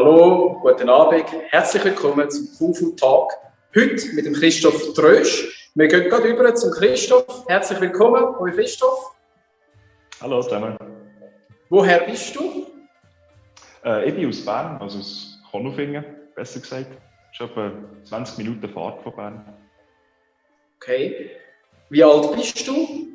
Hallo, guten Abend. Herzlich willkommen zum KUFU-Tag. Heute mit dem Christoph Trösch. Wir gehen gerade über zum Christoph. Herzlich willkommen, Hoi Christoph. Hallo zusammen. Woher bist du? Äh, ich bin aus Bern, also aus Konufingen, besser gesagt. Ist etwa 20 Minuten Fahrt von Bern. Okay. Wie alt bist du?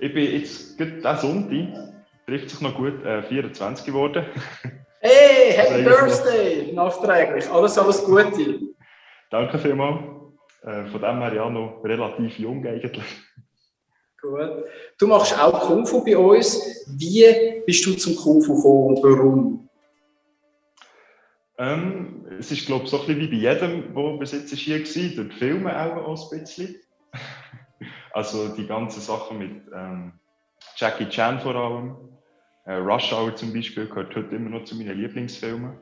Ich bin jetzt gerade diesen Sonntag, trifft sich noch gut, äh, 24 geworden. Hey, Happy Birthday! Nachträglich. Alles, alles Gute. Danke vielmals. Äh, von dem her ja noch relativ jung eigentlich. Gut. Du machst auch Kung Fu bei uns. Wie bist du zum Kung Fu gekommen und warum? Ähm, es ist, glaube ich, so ein bisschen wie bei jedem, der bis jetzt hier war, durch die Filme auch, auch ein bisschen. also die ganzen Sachen mit ähm, Jackie Chan vor allem. Äh, Rush Hour zum Beispiel gehört heute immer noch zu meinen Lieblingsfilmen.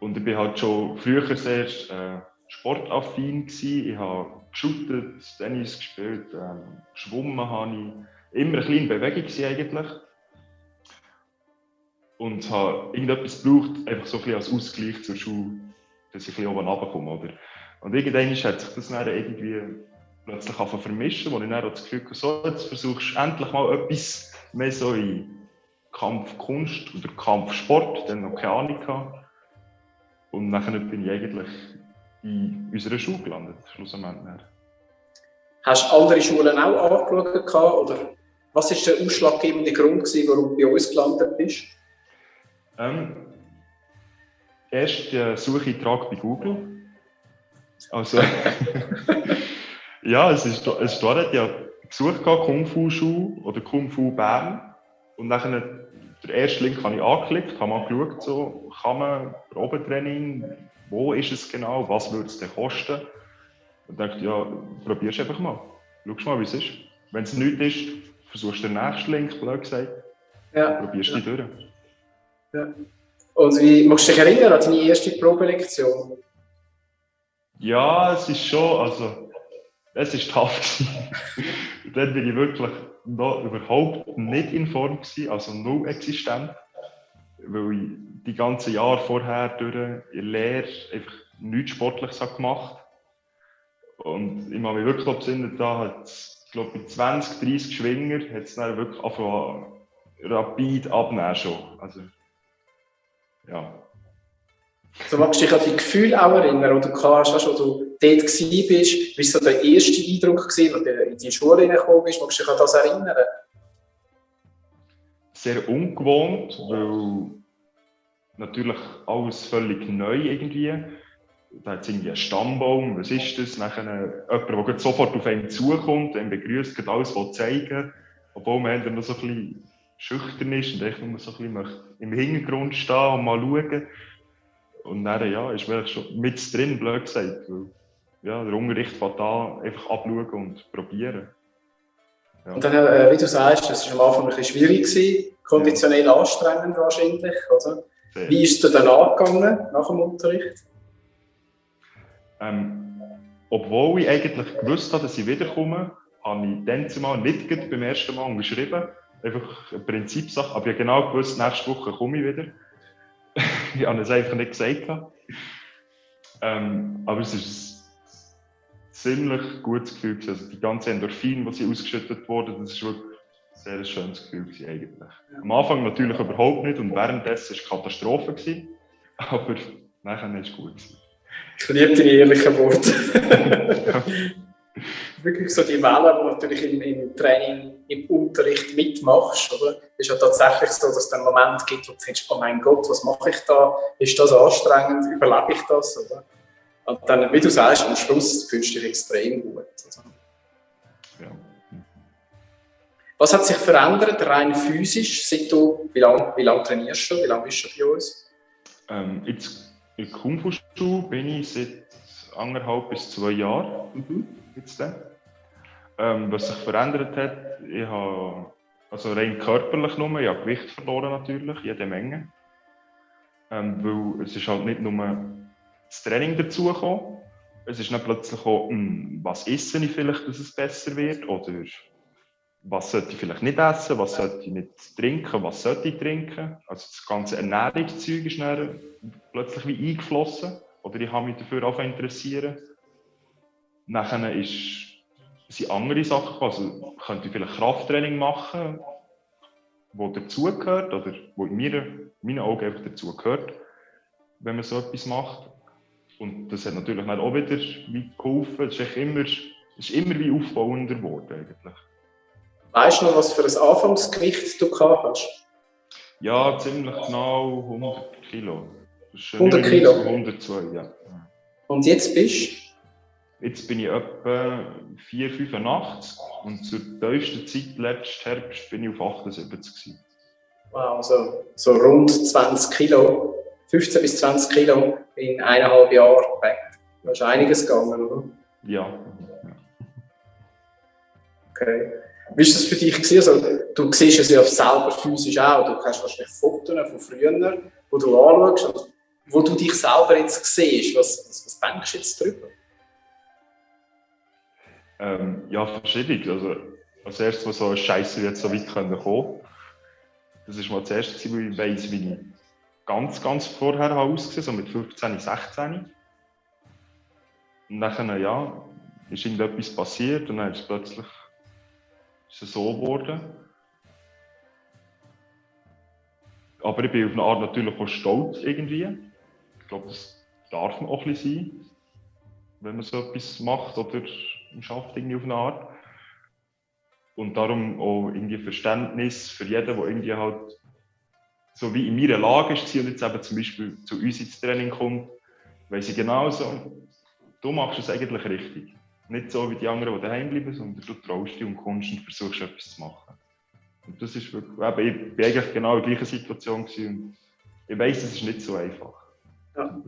Und ich bin halt schon früher sehr äh, sportaffin gewesen. Ich habe geshootet, Tennis gespielt, ähm, geschwommen habe ich. Immer ein bisschen in Bewegung eigentlich. Und habe irgendetwas gebraucht, einfach so ein bisschen als Ausgleich zur Schule, dass ich ein bisschen oben? Und irgendwann hat sich das dann irgendwie plötzlich vermischen, wo ich dann das Gefühl hatte, so, jetzt versuchst du endlich mal etwas mehr so in Kampfkunst oder Kampfsport, dann noch keine Ahnung gehabt. Und dann bin ich eigentlich in unserer Schule gelandet, schlussendlich. Hast du andere Schulen auch angeschaut? Oder was war der ausschlaggebende Grund, gewesen, warum du bei uns gelandet bist? Ähm, erst äh, Sucheintrag bei Google. Also, ja, es ist, es ist dort, ja gesucht, Kung Fu Schule oder Kung Fu Bern. Und dann der erste Link habe ich angeklickt, habe mal geschaut, so, kann man Probetraining, wo ist es genau, was würde es denn kosten? Und dachte, ja, probierst einfach mal. Schau mal, wie es ist. Wenn es nichts ist, versuchst du den nächsten Link, blöd gesagt. Ja. Probierst ja. dich durch. Ja. Und wie, magst du dich erinnern an deine erste Probelektion? Ja, es ist schon, also, es ist tough. Dann bin ich wirklich noch überhaupt nicht in Form gewesen, also null existent, weil ich die ganzen Jahre vorher durch in Lehre einfach nichts Sportliches habe gemacht und ich habe mich wirklich besinnen, da hat es, glaube bei 20, 30 Schwinger hat es dann wirklich angefangen rapid abnehmen schon. Also, ja. So magst du dich an die Gefühle auch erinnern, oder kannst, weißt, wo du dort warst, wie war so der erste Eindruck, gewesen, als du in die Schule gekommen bist, magst du dich an das erinnern? Sehr ungewohnt, weil natürlich alles völlig neu irgendwie. Da hat es irgendwie einen Stammbaum, was ist das? Nachher jemand, der sofort auf einen zukommt, einen begrüßt, alles zeigen obwohl man noch so ein bisschen schüchtern ist und echt nur so ein bisschen im Hintergrund stehen und mal schauen. Und dann, ja, ist man schon mit drin, blöd gesagt. Weil, ja, der Unterricht fängt an, einfach abschauen und probieren. Ja. Und dann, äh, wie du sagst, das war am Anfang ein bisschen schwierig, gewesen, konditionell ja. anstrengend wahrscheinlich, oder? Wie ist es dann angegangen nach dem Unterricht? Ähm, obwohl ich eigentlich gewusst habe, dass ich wiederkomme, habe ich dann zumal nicht beim ersten Mal geschrieben. Einfach eine Prinzipsache. Aber ich habe genau gewusst, nächste Woche komme ich wieder. ich habe es einfach nicht gesagt. Ähm, aber es ist ein ziemlich gutes Gefühl. Also die ganze Endorphin, die sie ausgeschüttet wurde, das ist wirklich ein sehr schönes Gefühl eigentlich. Am Anfang natürlich überhaupt nicht und währenddessen war es Katastrophe. Gewesen, aber nachher war es gut. Gewesen. Ich liebe deine ehrlichen Worte. Wirklich so die Wellen, die natürlich im, im, Training, im Unterricht mitmachst. Oder? Es ist ja tatsächlich so, dass es einen Moment gibt, wo du denkst, oh mein Gott, was mache ich da? Ist das anstrengend? Überlebe ich das? Oder? Und dann, wie du sagst, am Schluss fühlst du dich extrem gut. Ja. Was hat sich verändert, rein physisch, seit du, wie lange wie lang trainierst du? Wie lange bist du bei uns? Ähm, jetzt in Kung Fu bin ich seit anderthalb bis zwei Jahren. Mhm. Jetzt ähm, was sich verändert hat, ich habe also rein körperlich nur, ich habe Gewicht verloren natürlich, jede Menge. Ähm, weil es ist halt nicht nur das Training dazugekommen, es ist dann plötzlich auch, hm, was esse ich vielleicht, dass es besser wird oder was sollte ich vielleicht nicht essen, was sollte ich nicht trinken, was sollte ich trinken. Also das ganze Ernährungszeug ist dann plötzlich wie eingeflossen oder ich habe mich dafür auch interessieren. Nachher ist, sind andere Sachen, also könnte ich vielleicht Krafttraining machen, wo dazugehört oder wo in meinen, meinen Augen einfach dazugehört, wenn man so etwas macht. Und das hat natürlich auch wieder geholfen. Es ist, immer, ist immer wie aufbauender geworden eigentlich. Weißt du noch, was für ein Anfangsgewicht du gehabt hast? Ja, ziemlich genau 100 Kilo. 100 Kilo? 102, ja. Und jetzt bist du? Jetzt bin ich etwa 4,85 und zur tiefsten Zeit, letzten Herbst, bin ich auf 78 gewesen. Wow, also so rund 20 Kilo, 15 bis 20 Kilo in eineinhalb Jahren weg. Da ist einiges gegangen, oder? Ja. ja. Okay. Wie war das für dich? Also, du siehst es ja selber physisch auch. Du hast wahrscheinlich Fotos von früher, wo du anschaust. Also, wo du dich selber jetzt siehst. Was, was, was denkst du jetzt darüber? Ähm, ja, verschieden. Also, als erstes, was so eine Scheiße jetzt so weit kommen können. Das war mal das erste, wo ich weiss, wie ich ganz, ganz vorher ausgesehen so mit 15, 16. Und nachher, ja, ist irgendetwas passiert und dann ist es plötzlich ist es so geworden. Aber ich bin auf eine Art natürlich auch stolz irgendwie. Ich glaube, das darf man auch ein bisschen sein, wenn man so etwas macht oder schafft irgendwie auf eine Art. Und darum auch irgendwie Verständnis für jeden, der irgendwie halt so wie in meiner Lage ist und jetzt eben zum Beispiel zu uns ins Training kommt, weil sie genauso, du machst es eigentlich richtig. Nicht so wie die anderen, die daheim bleiben, sondern du traust dich und kommst und versuchst etwas zu machen. Und das ist wirklich, eben, ich war eigentlich genau in der gleichen Situation und ich weiß, es ist nicht so einfach. Ja.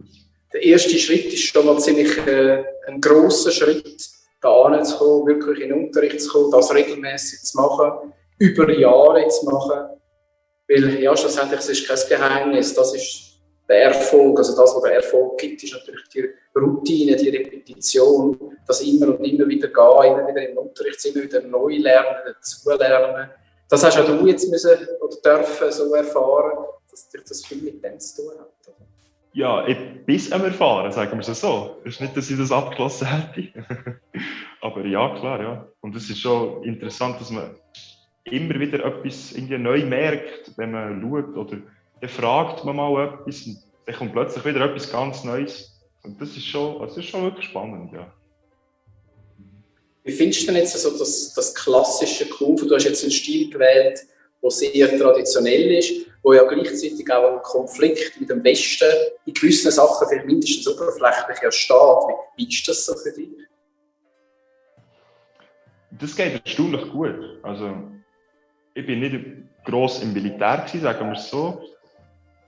Der erste Schritt ist schon mal ziemlich äh, ein grosser Schritt, da anzukommen, wirklich in den Unterricht zu kommen, das regelmäßig zu machen, über Jahre zu machen. Weil, ja, schlussendlich es ist kein Geheimnis, das ist der Erfolg, also das, was der Erfolg gibt, ist natürlich die Routine, die Repetition, das immer und immer wieder gehen, immer wieder im Unterricht, immer wieder neu lernen, dazulernen. Das hast auch du jetzt müssen oder dürfen so erfahren, dass dich das viel mit dem zu tun hat. Ja, bis am Erfahren, sagen wir es so. Es ist nicht, dass ich das abgeschlossen hätte. Aber ja, klar, ja. Und es ist schon interessant, dass man immer wieder etwas irgendwie neu merkt, wenn man schaut oder dann fragt man mal etwas und dann kommt plötzlich wieder etwas ganz Neues. Und das ist schon, also das ist schon wirklich spannend, ja. Wie findest du denn jetzt so das, das klassische Kurve? Du hast jetzt einen Stil gewählt, der sehr traditionell ist, wo ja gleichzeitig auch ein Konflikt mit dem Westen in gewissen Sachen vielleicht mindestens oberflächlich ja steht. Wie, wie ist das so für dich? Das geht erstaunlich gut. Also, ich bin nicht gross im Militär gewesen, sagen wir es so.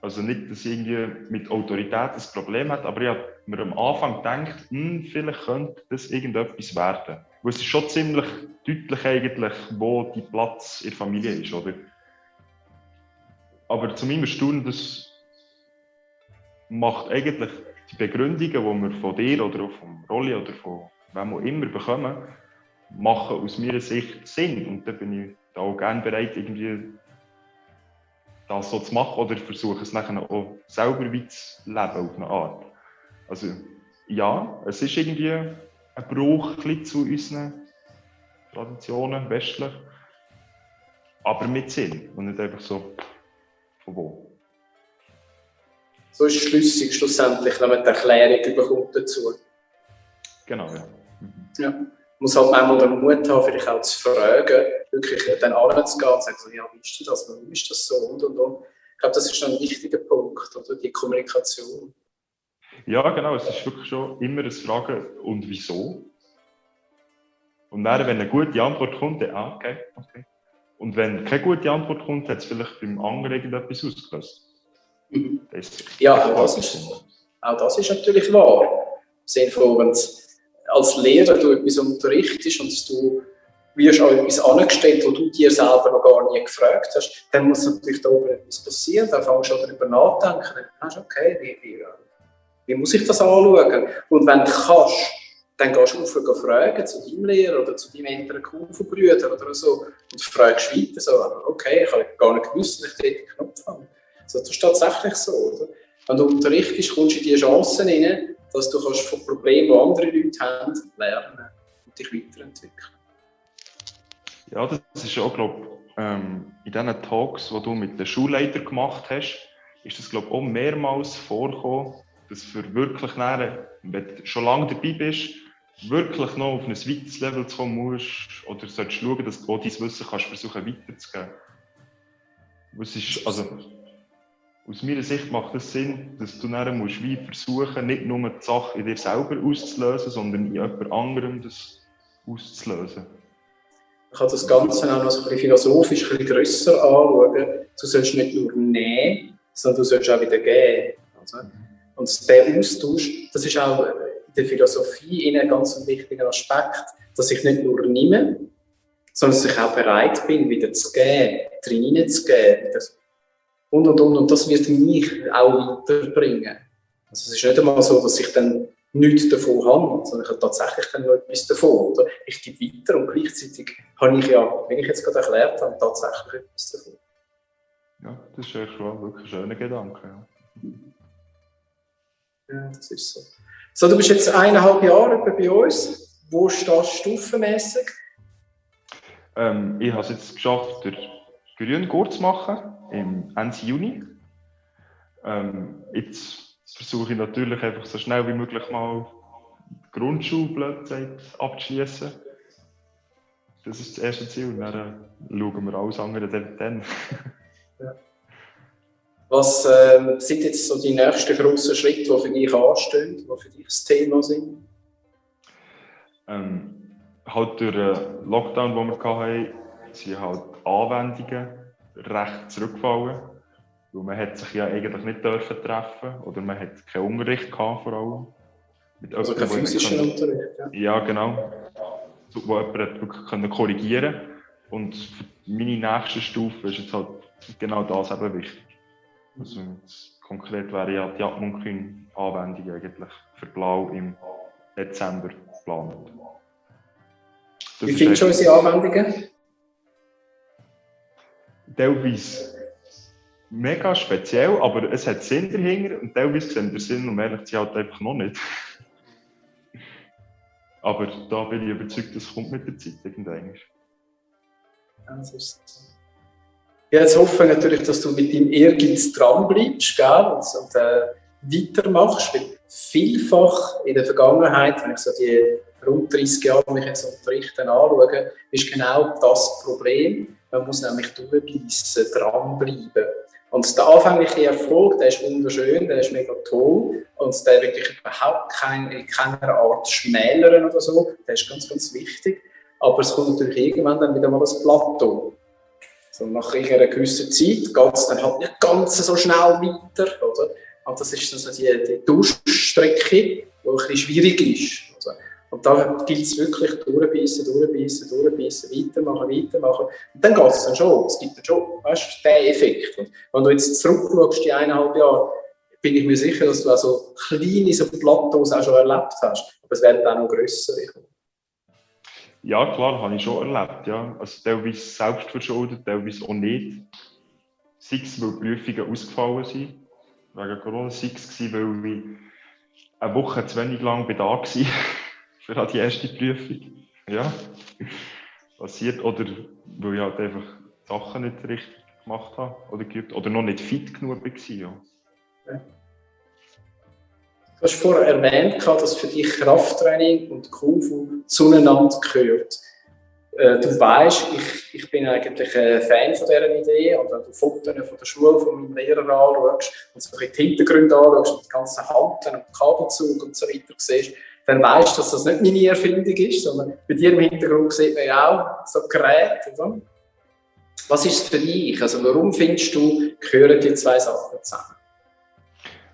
Also nicht, dass ich irgendwie mit Autorität ein Problem hat, aber ich habe mir am Anfang gedacht, hm, vielleicht könnte das irgendetwas werden. Weil es ist schon ziemlich deutlich eigentlich, wo die Platz in der Familie ist, oder? Aber zu meinem Erstaunen, das macht eigentlich die Begründungen, die wir von dir oder von Rolli oder von wem auch immer bekommen, machen aus meiner Sicht Sinn. Und da bin ich da auch gerne bereit, irgendwie das so zu machen oder versuche es nachher auch selber weit zu leben auf eine Art. Also ja, es ist irgendwie ein Bruch zu unseren Traditionen, westlich, aber mit Sinn und nicht einfach so von wo. So ist es schlüssig schlussendlich, wenn man die Erklärung bekommt dazu. Genau, ja. Mhm. ja. muss halt manchmal den Mut haben, vielleicht auch zu fragen, wirklich dann anzugehen und zu sagen, ja, wie ist das, warum ist das so und und und. Ich glaube, das ist schon ein wichtiger Punkt, oder die Kommunikation. Ja, genau, es ist wirklich schon immer das Fragen und wieso. Und dann, wenn eine gute Antwort kommt, dann, ah, okay, okay. Und wenn keine gute Antwort kommt, hat es vielleicht beim anderen irgendetwas ausgelöst. Mhm. Ja, auch das, ist, auch das ist natürlich wahr. Sinne von, wenn als Lehrer du etwas unterrichtest und du wirst an etwas angestellt, wo du dir selber noch gar nie gefragt hast, dann muss natürlich da oben etwas passieren. Dann fängst du darüber nachdenken. Dann denkst du, okay, wie, wie, wie muss ich das anschauen? Und wenn du kannst, dann gehst du rauf fragen zu deinem Lehrer oder zu deinem älteren Kurvenbrüder oder so und fragst weiter so, okay, ich habe gar nicht gewusst, dass ich dort den Knopf habe. Also das ist tatsächlich so, oder? Wenn du unterrichtest, kommst du in die Chancen rein, dass du kannst von Problemen, die andere Leute haben, lernen und dich weiterentwickeln. Ja, das ist auch, glaube ich, ähm, in diesen Talks, die du mit den Schulleitern gemacht hast, ist das, glaube ich, auch mehrmals vorgekommen, dass für wirklich näher, wenn du schon lange dabei bist, wirklich noch auf ein weites Level zu kommen musst oder solltest schauen, dass du dein Wissen kannst versuchen weiterzugeben. Ist, also, aus meiner Sicht macht es das Sinn, dass du dann musst wie versuchen, nicht nur die Sache in dir selber auszulösen, sondern in jemand anderem das auszulösen. Ich kann das Ganze auch noch so ein philosophisch ein grösser anschauen. Du sollst nicht nur nehmen, sondern du sollst auch wieder geben. Also, und der Austausch, das ist auch der Philosophie ein ganz wichtiger Aspekt, dass ich nicht nur nehme, sondern dass ich auch bereit bin, wieder zu geben, drin zu geben. Und, und, und. Und das wird mich auch weiterbringen. Also es ist nicht einmal so, dass ich dann nichts davon habe, sondern ich habe tatsächlich dann noch etwas davon. Oder? Ich gebe weiter und gleichzeitig habe ich ja, wie ich jetzt gerade erklärt habe, tatsächlich etwas davon. Ja, das ist echt schon wirklich ein schöner Gedanke. Ja. ja, das ist so. So, du bist jetzt eineinhalb Jahre bei uns. Wo stehst du stufenmässig? Ähm, ich habe es jetzt geschafft, den Grün kurz zu machen, im Ende Juni. Ähm, jetzt versuche ich natürlich einfach so schnell wie möglich mal die Grundschulblödzeit abzuschließen. Das ist das erste Ziel. Und dann schauen wir alles andere dann. ja. Was äh, sind jetzt so die nächsten grossen Schritte, die für dich anstehen, die für dich das Thema sind? Ähm, halt durch den Lockdown, den wir hatten, sind halt Anwendungen recht zurückgefallen. Weil man hat sich ja eigentlich nicht dürfen treffen oder man hat keinen Unterricht gehabt, vor allem. Mit also keinen physischen Unterricht, ja. Ja, genau. Wo jemand wirklich können korrigieren Und für meine nächste Stufe ist jetzt halt genau das eben wichtig. Also konkret wäre ja die Atmunkün-Anwendung eigentlich für Blau im Dezember geplant. Wie findest du unsere Anwendungen? Teilweise mega speziell, aber es hat Sinn dahinter und teilweise sehen der Sinn, um ehrlich zu sein, halt einfach noch nicht. aber da bin ich überzeugt, das kommt mit der Zeit irgendwann. Das ist ja, jetzt hoffe ich natürlich, dass du mit deinem Ehrgeiz dranbleibst gell, und, und äh, weitermachst. Weil vielfach in der Vergangenheit, wenn ich so die rund 30 Jahre mich jetzt unterrichten anschaue, ist genau das Problem. Man muss nämlich durchbeissen, dranbleiben. Und der anfängliche Erfolg, der ist wunderschön, der ist mega toll und der wirklich überhaupt kein, in keiner Art schmälern oder so, der ist ganz, ganz wichtig. Aber es kommt natürlich irgendwann dann wieder mal das Plateau. So nach einer gewissen Zeit geht es dann halt nicht ganz so schnell weiter, oder? Und das ist dann so die, die Durchstrecke, die ein bisschen schwierig ist. Und da gilt es wirklich durchbeissen, durchbeissen, durchbeissen, weitermachen, weitermachen. Und dann geht es dann schon. Es gibt dann schon, weißt den Effekt. Und wenn du jetzt zurückschaust, die eineinhalb Jahre, bin ich mir sicher, dass du auch so kleine so Plateaus auch schon erlebt hast. Aber es werden auch noch grössere. Ja, klar, habe ich schon erlebt. Ja. Also teilweise selbst verschuldet, teilweise auch nicht. Sei es, weil Prüfungen ausgefallen sind, wegen Corona, sei es, weil ich eine Woche zu wenig lang da war. für die erste Prüfung. Ja, passiert. Oder weil ich halt einfach Sachen nicht richtig gemacht habe oder geübt oder noch nicht fit genug war. Ja. Du hast vorher erwähnt, dass für dich Krafttraining und Kung Fu zueinander gehört. Äh, du weißt, ich, ich bin eigentlich ein Fan von dieser Idee. Und wenn du Fotos von der Schule von meinem Lehrer anschaust und so die Hintergründe anschaust und die ganzen Handeln und Kabelzug und so weiter siehst, dann weißt du, dass das nicht meine Erfindung ist, sondern bei dir im Hintergrund sieht man ja auch so Geräte. Oder? Was ist es für dich? Also warum findest du, gehören die zwei Sachen zusammen?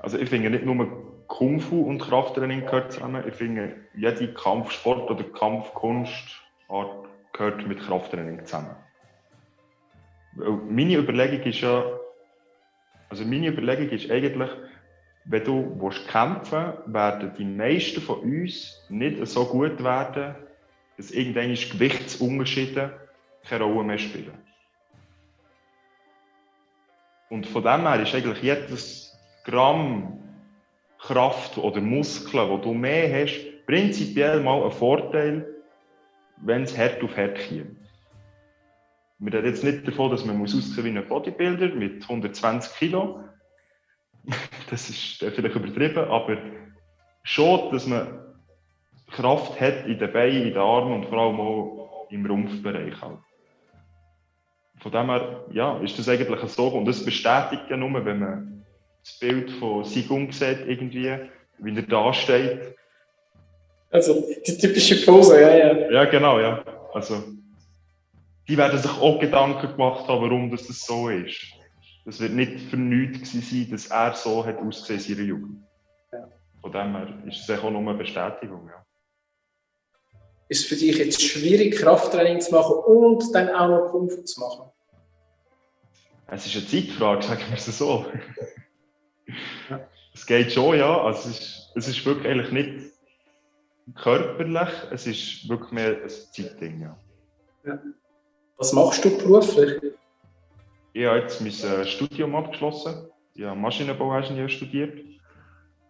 Also ich finde nicht nur Kung Fu und Krafttraining gehört zusammen, ich finde jede Kampfsport oder Kampfkunstart gehört mit Krafttraining zusammen. Meine Überlegung ist ja, also meine Überlegung ist eigentlich, wenn du willst kämpfen willst, werden die meisten von uns nicht so gut werden, dass irgendeine Gewichtsunterschiede keine Rolle mehr spielen. Und von dem her ist eigentlich jedes Gramm Kraft oder Muskeln, wo du mehr hast, prinzipiell mal ein Vorteil, wenn es hart auf hart kommt. Wir reden jetzt nicht davon, dass man aussehen muss wie ein Bodybuilder mit 120 Kilo. das ist vielleicht übertrieben, aber schon, dass man Kraft hat in den Beinen, in den Armen und vor allem auch im Rumpfbereich. Halt. Von dem her, ja, ist das eigentlich so. Und das bestätigt ja nur, wenn man das Bild von Sigung sieht, irgendwie, wie er da steht. Also die typische Pose, ja, ja. Ja, genau, ja. Also, die werden sich auch Gedanken gemacht haben, warum das so ist. Das wird nicht für nichts sein, dass er so hat ausgesehen in seiner Jugend. Ja. Von dem her ist es auch nur eine Bestätigung. Ja. Ist es für dich jetzt schwierig, Krafttraining zu machen und dann auch noch Kung zu machen? Es ist eine Zeitfrage, sagen wir es so. Ja. Es geht schon, ja. Also es, ist, es ist wirklich eigentlich nicht körperlich, es ist wirklich mehr ein Zeitding. Ja. ja. Was machst du beruflich? Ich habe jetzt mein äh, Studium abgeschlossen. Ich habe Maschinenbauingenieur studiert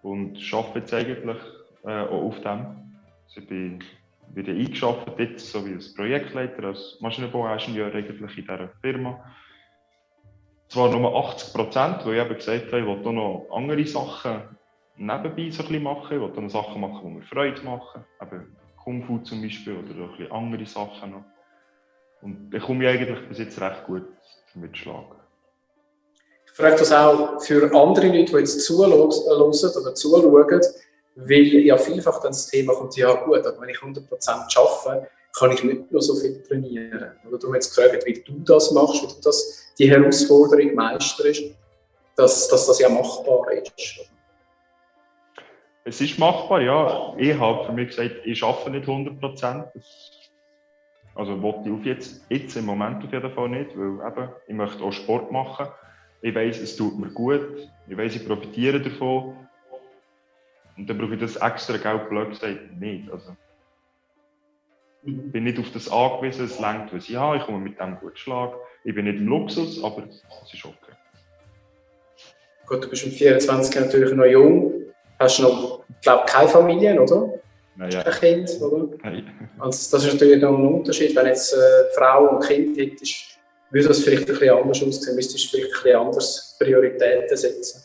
und arbeite jetzt eigentlich äh, auch auf dem. Also ich bin wieder eingeschafft jetzt, so wie als Projektleiter, als Maschinenbauingenieur eigentlich in dieser Firma. Zwar nur 80 Prozent, weil ich eben gesagt habe, ich will noch andere Sachen nebenbei so ein bisschen machen. Ich will dann Sachen machen, die mir Freude machen. Eben Kung Fu zum Beispiel oder auch ein bisschen andere Sachen noch. Und ich komme eigentlich bis jetzt recht gut damit schlagen. Ich frage das auch für andere Leute, die jetzt zuhören oder zuschauen, weil ja vielfach dann das Thema kommt, ja gut, aber wenn ich 100% arbeite, kann ich nicht nur so viel trainieren. Oder hast jetzt gefragt, wie du das machst, wie du das, die Herausforderung meisterst, dass, dass das ja machbar ist. Es ist machbar, ja. Ich habe für mich gesagt, ich arbeite nicht 100%. Also wollte ich auf jetzt, jetzt im Moment auf jeden Fall nicht, weil eben, ich möchte auch Sport machen. Ich weiß, es tut mir gut. Ich weiß, ich profitiere davon. Und dann brauche ich das extra Geld blöd gesagt nicht. Also, ich bin nicht auf das angewiesen, es längt, was ich habe. Ich komme mit dem gut Schlag. Ich bin nicht im Luxus, aber es ist okay. Gut, du bist mit 24 natürlich noch jung. Hast du noch, glaube keine Familie, oder? Naja. Ein Kind, oder? Nein. Also das ist natürlich noch ein Unterschied. Wenn jetzt äh, Frau und Kind hättest, würde das vielleicht ein bisschen anders aussehen. Müsstest du vielleicht ein bisschen anders Prioritäten setzen.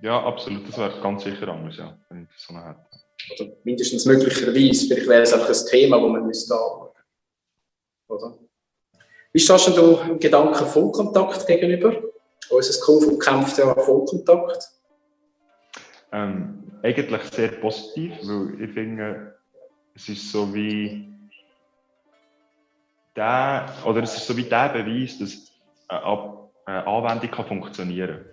Ja, absolut. Das wäre ganz sicher anders, ja, wenn ich das so hätte. Oder mindestens möglicherweise. Vielleicht wäre es einfach ein Thema, das man müsste anschauen Oder? Wie stehst du im Gedanken Vollkontakt gegenüber? Unser Kung kämpft ja Vollkontakt. Ähm, eigentlich sehr positiv, weil ich finde, es ist so wie der, oder es ist so wie der Beweis, dass eine Anwendung kann funktionieren kann.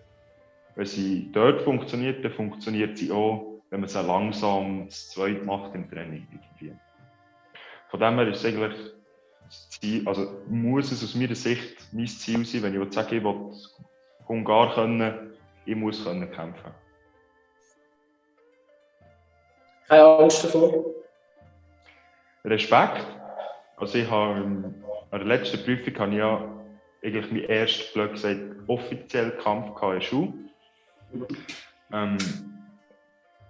Wenn sie dort funktioniert, dann funktioniert sie auch, wenn man sie langsam das zweite macht im Training. Von dem her ist es eigentlich Ziel, also muss es aus meiner Sicht mein Ziel sein, wenn ich sage, ich will Hungar können, ich muss können kämpfen. Keine Angst davor? Respekt. Also ich habe an der letzten Prüfung habe ich ja eigentlich meinen ersten, blöd gesagt, offiziellen Kampf in der Schule. Ähm,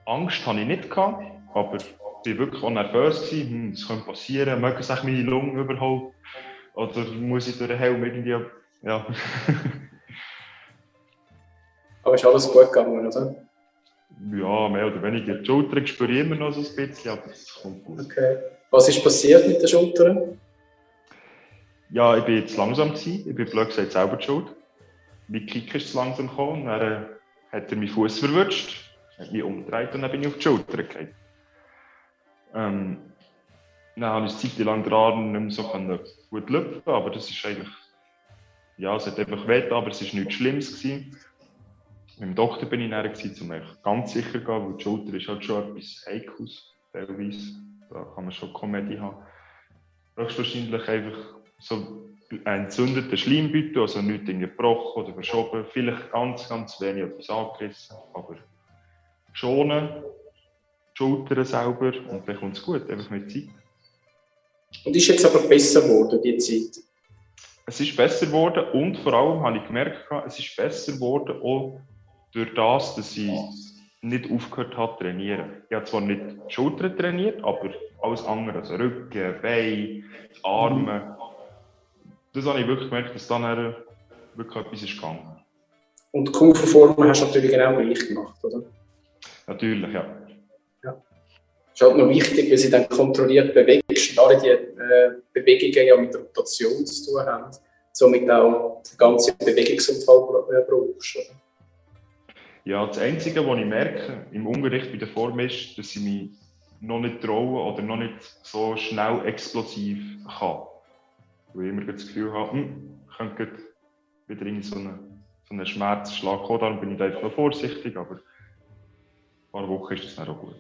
Angst hatte ich nicht, gehabt, aber ich war wirklich auch nervös. Gewesen. Hm, das könnte passieren, mögen sich meine Lungen überhaupt? Oder muss ich durch den Helm irgendwie... Ja. aber ist alles gut gegangen, oder? Ja, mehr oder weniger. Die Schulter spüre ich immer noch so ein bisschen, aber es kommt gut. Okay. Was ist passiert mit den Schultern? Ja, ich war jetzt langsam. Gewesen. Ich bin blöd gesagt selber die schuld. Mein Kick ist zu langsam gekommen. Dann äh, hat er meinen Fuß verwutscht, hat mich umgedreht und dann bin ich auf die Schulter gefallen. Ähm, dann habe ich eine Zeit lang Arm nicht mehr so gut lüpfen, aber das ist eigentlich, ja, es hat einfach weh, aber es war nichts Schlimmes. Gewesen. Mit dem Doktor bin ich näher, um ganz sicher zu gehen, weil die Schulter ist halt schon etwas Heikles, teilweise. Da kann man schon Komödie haben. Höchstwahrscheinlich einfach so einen entzündeten Schleimbeutel, also nichts gebrochen oder verschoben, vielleicht ganz, ganz wenig etwas angerissen, aber schonen, Schultern selber und dann kommt es gut, einfach mit Zeit. Und ist jetzt aber besser geworden, die Zeit? Es ist besser geworden und vor allem habe ich gemerkt, es ist besser geworden auch durch das, dass ich nicht aufgehört habe zu trainieren. Ich habe zwar nicht die Schultern trainiert, aber alles andere, also Rücken, Beine, Arme. Das habe ich wirklich gemerkt, dass dann wirklich etwas ist gegangen. Und Kung-Fu-Formen hast du natürlich genau gleich gemacht, oder? Natürlich, ja. Ist halt noch wichtig, weil sie dann kontrolliert bewegst und alle die äh, Bewegungen ja mit Rotation zu tun haben, somit auch den ganzen Bewegungsumfall äh, brauchst. Oder? Ja, das Einzige, was ich merke im Unterricht bei der Form ist, dass ich mich noch nicht traue oder noch nicht so schnell explosiv kann. Weil ich immer das Gefühl habe, hm, könnte wieder in so einen, so einen Schmerzschlag kommen. Darum bin ich einfach noch vorsichtig, aber ein paar Wochen ist das dann auch gut.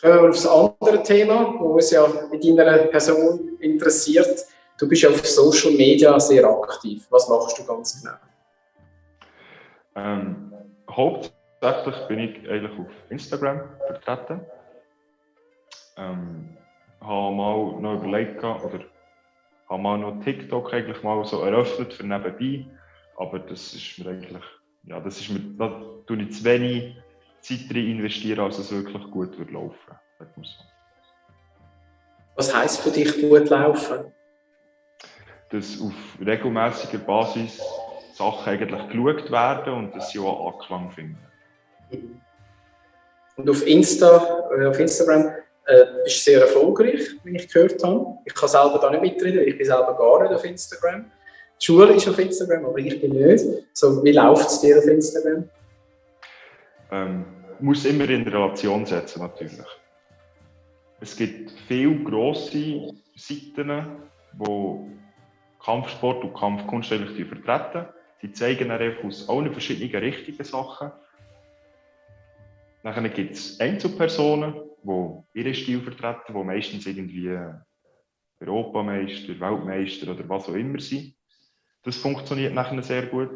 Kommen wir auf das andere Thema, das uns ja mit deiner Person interessiert. Du bist ja auf Social Media sehr aktiv. Was machst du ganz genau? Ähm, hauptsächlich bin ich eigentlich auf Instagram vertreten. Ähm, habe mal noch überlegt, oder habe mal noch TikTok eigentlich mal so eröffnet für nebenbei. Aber das ist mir eigentlich, ja, das ist mir, da tue ich zu wenig Zeit drin investieren, als es wirklich gut wird laufen. Was heisst für dich gut laufen? Dass auf regelmäßiger Basis Sachen eigentlich geschaut werden und dass sie auch Anklang finden. Und auf, Insta, äh, auf Instagram äh, bist du sehr erfolgreich, wie ich gehört habe. Ich kann selber da nicht mitreden, ich bin selber gar nicht auf Instagram. Die Schule ist auf Instagram, aber ich bin nicht. So, wie läuft es dir auf Instagram? Ähm, muss immer in Relation setzen, natürlich. Es gibt viele grosse Seiten, die Kampfsport und Kampfkunst eigentlich vertreten. Die zeigen dann einfach aus allen verschiedenen richtigen Sachen. Dann gibt es Einzelpersonen, die ihren Stil vertreten, die meistens irgendwie Europameister, Weltmeister oder was auch immer sind. Das funktioniert nachher sehr gut.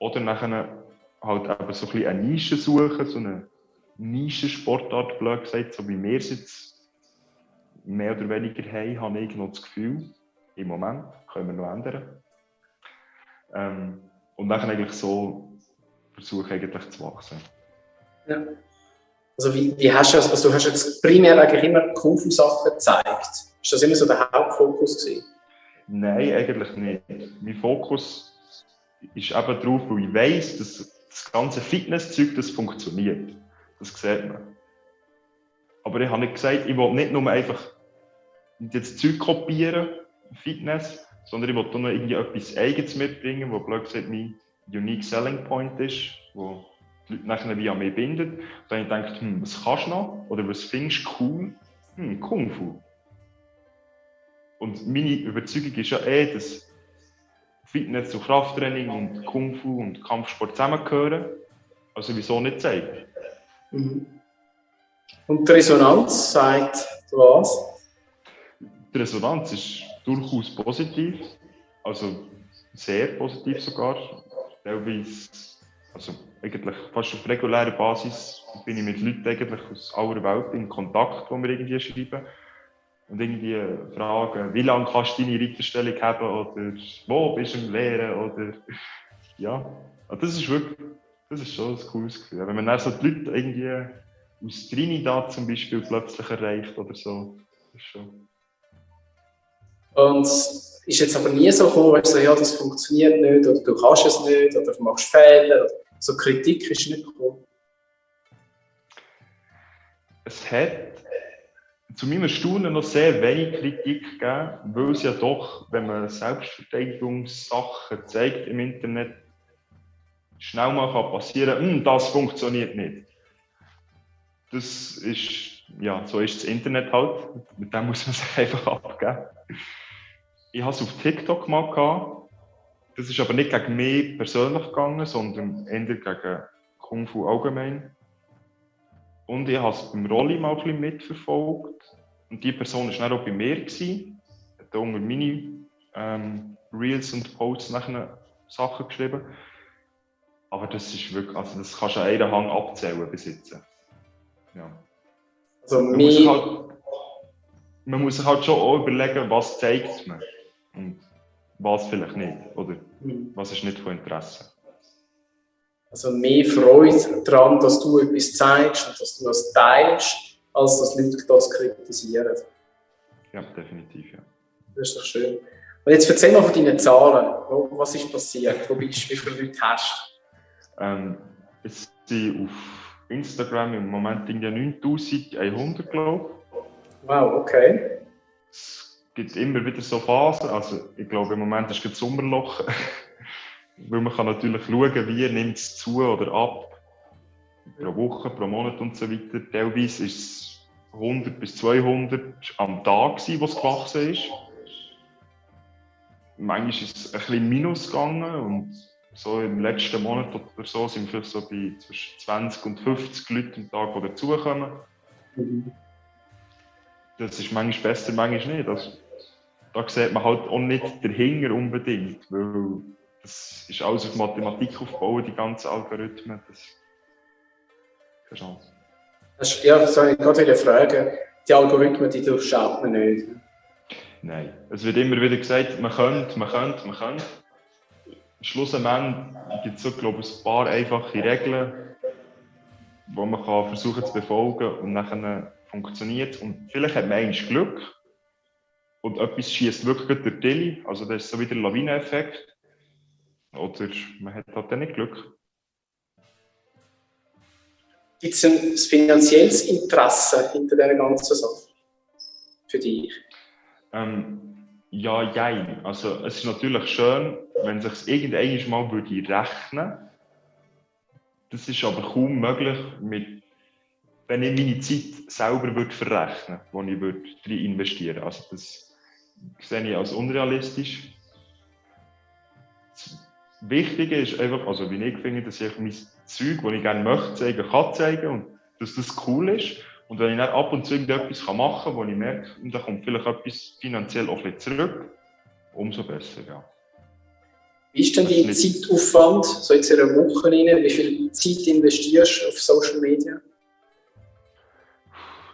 Oder nachher halt eben so ein bisschen eine Nische suchen, so eine Nischensportart, blöd gesagt, so wie wir es jetzt mehr oder weniger haben, habe ich noch das Gefühl, im Moment, können wir noch ändern. Ähm, und dann eigentlich so versuchen, eigentlich zu wachsen. Ja. Also wie, wie hast du, also du hast jetzt primär eigentlich immer Kung-Fu-Sachen gezeigt. Ist das immer so der Hauptfokus gewesen? Nein, eigentlich nicht. Mein Fokus ist eben darauf, weil ich weiss, dass das ganze Fitnesszeug das funktioniert. Das sieht man. Aber ich habe nicht gesagt, ich will nicht nur einfach das Zeug kopieren, Fitness, sondern ich wollte noch irgendwie etwas Eigenes mitbringen, wo blöd gesagt mein Unique Selling Point ist, wo die Leute nachher wie an mich bindet. Dann habe ich gedacht, hm, was kannst du noch? Oder was findest du cool? Hm, Kung Fu. Und meine Überzeugung ist ja eh, dass Fitness und Krafttraining und Kung Fu und Kampfsport zusammengehören. Also wieso nicht zeigen? Mhm. Und die Resonanz sagt was? Die Resonanz ist durchaus positiv, also sehr positiv sogar. Teilweise, also eigentlich fast auf regulärer Basis bin ich mit Leuten eigentlich aus aller Welt in Kontakt, wo wir irgendwie schreiben und irgendwie fragen, wie lange kannst du deine Reiterstellung haben oder wo bist du im Lehren oder ja, also das ist wirklich, das ist schon ein cooles Gefühl. Wenn man dann so die Leute irgendwie aus Trinidad zum Beispiel plötzlich erreicht oder so, das ist schon und es ist jetzt aber nie so gekommen, weil so, ja, das funktioniert nicht oder du kannst es nicht oder du machst Fehler. So Kritik ist nicht gekommen. Es hat zu meinem Erstaunen noch sehr wenig Kritik gegeben, weil es ja doch, wenn man Selbstverteidigungssachen zeigt im Internet, schnell mal kann passieren kann, hm, das funktioniert nicht. Das ist, ja, so ist das Internet halt. Mit dem muss man sich einfach abgeben ich habe es auf TikTok mal gehabt. Das ist aber nicht gegen mich persönlich gegangen, sondern eher gegen Kung Fu allgemein. Und ich habe es beim Rolli mal ein bisschen mitverfolgt. Und die Person war dann auch bei mir. Gewesen. da unter meine ähm, Reels und Posts nachher Sachen geschrieben. Aber das ist wirklich, also das kannst du an einer Hand abzählen jetzt. Ja. Also man, muss halt, man muss sich halt schon auch überlegen, was zeigt man und was vielleicht nicht, oder mhm. was ist nicht von Interesse. Also mehr Freude daran, dass du etwas zeigst und dass du das teilst, als dass Leute das kritisieren. Ja, definitiv, ja. Das ist doch schön. Und jetzt erzähl mal von deinen Zahlen. Was ist passiert? Wo bist du? Wie viele Leute hast du? Ähm, es sind auf Instagram im Moment 9100, glaube ich. Wow, okay. Es gibt immer wieder so Phasen. Also, ich glaube, im Moment ist es Sommerloch. Weil man kann natürlich schauen, wie nimmt es zu oder ab. Pro Woche, pro Monat und so weiter. Teilweise ist es 100 bis 200 am Tag, wo es gewachsen ist. Manchmal ist es ein bisschen minus gegangen und so im letzten Monat oder so sind wir so bei zwischen 20 und 50 Leuten am Tag, die dazukommen. Das ist manchmal besser, manchmal nicht. Also, da sieht man halt auch nicht dahinter unbedingt, weil das ist alles auf Mathematik aufgebaut, die ganzen Algorithmen. Das keine Chance. Ja, das soll ich gerade fragen. Die Algorithmen, die durchschaut man nicht. Nein. Es wird immer wieder gesagt, man könnte, man könnte, man könnte. Schlussendlich gibt es so, glaube ich, ein paar einfache Regeln, die man kann versuchen zu befolgen und dann funktioniert Und vielleicht hat man eigentlich Glück und etwas schießt wirklich durch die Dilly. Also das ist so wieder ein Lawineneffekt. Oder man hat halt dann nicht Glück. Gibt es ein finanzielles Interesse hinter dieser ganzen Sache? Für dich? Ähm, ja, jein. Also es ist natürlich schön, wenn sich irgendwann mal würde rechnen Das ist aber kaum möglich, mit, wenn ich meine Zeit selber würde verrechnen würde, die ich würde investieren würde. Also das sehe ich als unrealistisch. Wichtige ist einfach, also wie ich finde, dass ich mein Zeug, das ich gerne möchte zeigen, kann zeigen und dass das cool ist. Und wenn ich dann ab und zu irgendetwas machen kann, wo ich merke, und da kommt vielleicht etwas finanziell auch ein zurück, umso besser, ja. Wie ist denn dein Zeitaufwand, so jetzt in einer Woche rein, wie viel Zeit investierst du auf Social Media?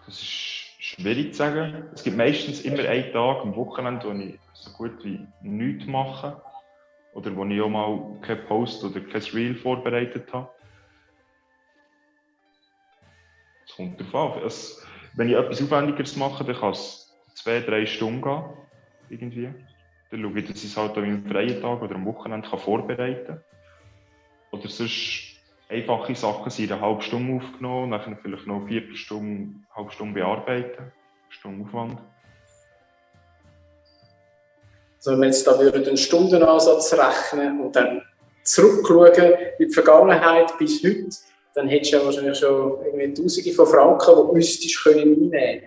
Das ist schwierig zu sagen. Es gibt meistens immer einen Tag am Wochenende, wo ich so gut wie nichts mache oder wo ich auch mal keinen Post oder kein Reel vorbereitet habe. Es kommt darauf an. Es, wenn ich etwas Aufwendigeres mache, dann kann es zwei, drei Stunden gehen. Irgendwie. Dann schaue ich, dass ich es halt an einem freien Tag oder am Wochenende kann vorbereiten kann. Oder sonst einfache Sachen sind eine halbe Stunde aufgenommen, dann vielleicht noch eine Viertelstunde, eine halbe Stunde bearbeiten. Eine Stunde Aufwand. Also wenn wir jetzt da würden einen Stundenansatz rechnen und dann zurückschauen in die Vergangenheit bis heute, dann hättest du ja wahrscheinlich schon irgendwie Tausende von Franken, die du müsstest können einnehmen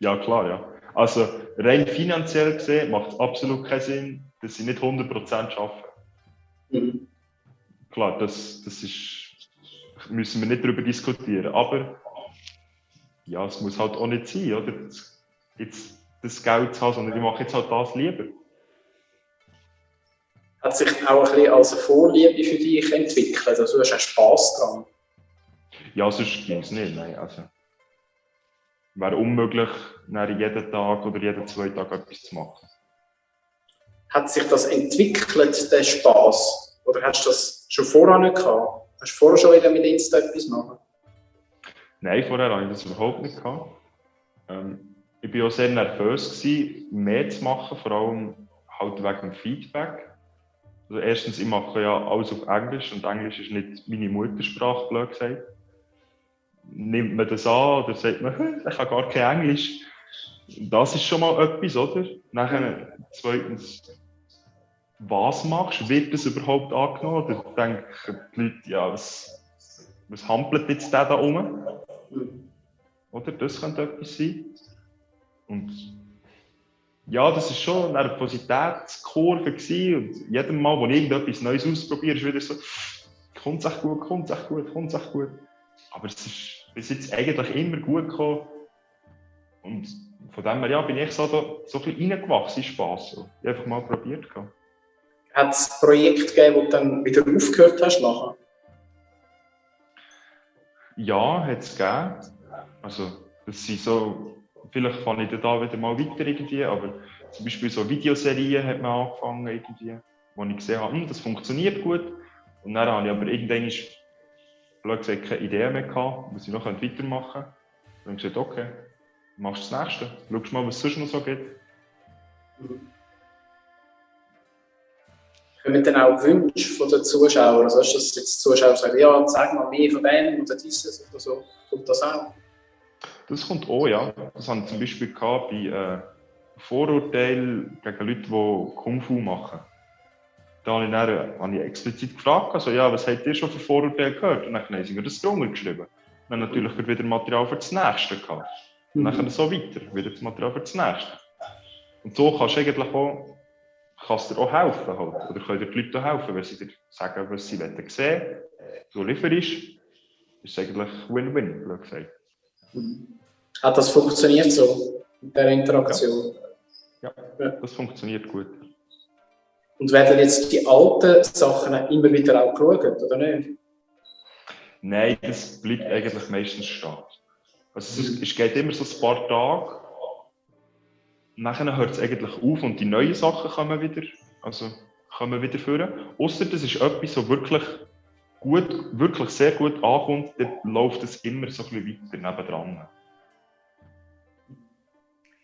Ja, klar, ja. Also rein finanziell gesehen macht es absolut keinen Sinn, dass sie nicht 100% arbeiten. Mhm. Klar, das, das ist, müssen wir nicht darüber diskutieren. Aber ja, es muss halt auch nicht sein, oder? Jetzt das Geld zu haben, sondern ich mache jetzt halt das lieber hat sich auch ein bisschen als Vorliebe für dich entwickelt? Also du hast auch Spass dran? Ja, sonst ging es nicht. Nein. Also, wäre unmöglich, jeden Tag oder jeden zwei Tage etwas zu machen. Hat sich das entwickelt, der Spass? Oder hast du das schon vorher nicht gehabt? Hast du vorher schon wieder mit Insta etwas machen? Nein, vorher habe ich das überhaupt nicht gehabt. Ähm, ich war auch sehr nervös, gewesen, mehr zu machen, vor allem halt wegen dem Feedback. Also erstens, ich mache ja alles auf Englisch und Englisch ist nicht meine Muttersprache, blöd gesagt. Nimmt man das an oder sagt man, ich habe gar kein Englisch? Das ist schon mal etwas, oder? Nachher, zweitens, was machst du? Wird das überhaupt angenommen? Oder denken die Leute, ja, was, was hampelt jetzt der da rum? Oder? Das könnte etwas sein. Und ja, das war schon eine Nervositätskurve gewesen. Und jedes Mal, wo ich irgendetwas Neues ausprobiere, ist wieder so, kommt es echt gut, kommt es echt gut, kommt es echt gut. Aber es ist bis jetzt eigentlich immer gut gekommen. Und von dem her ja, bin ich so, da, so ein bisschen reingewachsen in Spass. So. Ich einfach mal probiert. Hat es ein Projekt gegeben, wo du dann wieder aufgehört hast nachher? Ja, hat es gegeben. Also, das sind so, vielleicht fange ich da wieder mal weiter irgendwie, aber zum Beispiel so Videoserien hat man angefangen irgendwie, wo ich gesehen habe, hm, das funktioniert gut. Und dann habe ich aber irgendwann, gesagt, keine Idee mehr gehabt, was ich noch weitermachen könnte. Dann habe ich gesagt, okay, machst das nächste. Schau mal, was sonst noch so geht. Kommen dann auch Wünsche von den Zuschauern? Also, dass jetzt Zuschauer sagen, ja, sag mal mehr von dem oder dieses oder so. Kommt das auch? Das kommt auch, ja. Das haben wir zum Beispiel gehabt bei äh, Vorurteilen gegen Leute, die Kung Fu machen. Da habe ich, dann, habe ich explizit gefragt, also, ja, was habt ihr schon für Vorurteile gehört? Und dann haben sie mir das drunter geschrieben. Dann natürlich wieder Material für das nächste gehabt. Und dann mhm. so weiter, wieder das Material für das nächste. Und so kannst du eigentlich auch, kannst dir auch helfen. Halt. Oder können dir die Leute helfen, wenn sie dir sagen, was sie wollen sehen. Du lieferst, ist es eigentlich Win-Win, blöd gesagt. Hat das funktioniert so, mit der Interaktion? Ja. ja, das funktioniert gut. Und werden jetzt die alten Sachen immer wieder auch geschaut, oder nicht? Nein, das bleibt eigentlich meistens stehen. Also es, es geht immer so ein paar Tage. Nachher hört es eigentlich auf und die neuen Sachen kommen wieder, also kommen wieder führen. Außer das ist etwas, so wirklich gut, wirklich sehr gut ankommt, dann läuft es immer so ein bisschen weiter nebendran.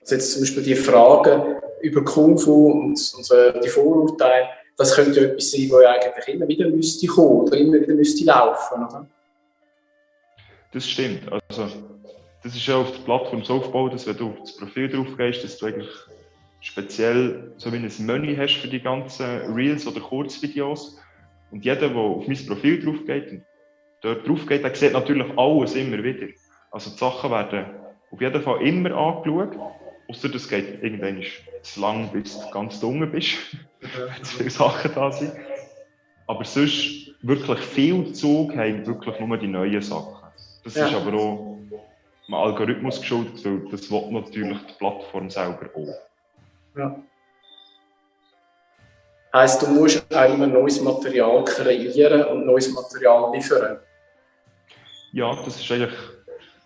Also jetzt zum Beispiel die Fragen über Kung Fu und, und äh, die Vorurteile, das könnte etwas sein, wo eigentlich immer wieder müsste kommen oder immer wieder müsste laufen, oder? Das stimmt. Also, das ist ja auf der Plattform so aufgebaut, dass wenn du auf das Profil drauf gehst, dass du eigentlich speziell so wie ein Menü hast für die ganzen Reels oder Kurzvideos. Und jeder, der auf mein Profil drauf geht und dort drauf geht, der sieht natürlich alles immer wieder. Also die Sachen werden auf jeden Fall immer angeschaut, außer das geht irgendwann zu lang, bis du ganz dunkel bist, wenn zu viele Sachen da sind. Aber sonst wirklich viel Zug haben wirklich nur die neuen Sachen. Das ja. ist aber auch dem Algorithmus geschuldet, weil das will natürlich die Plattform selber auch. Ja. Heißt, du musst auch immer neues Material kreieren und neues Material liefern? Ja, das ist eigentlich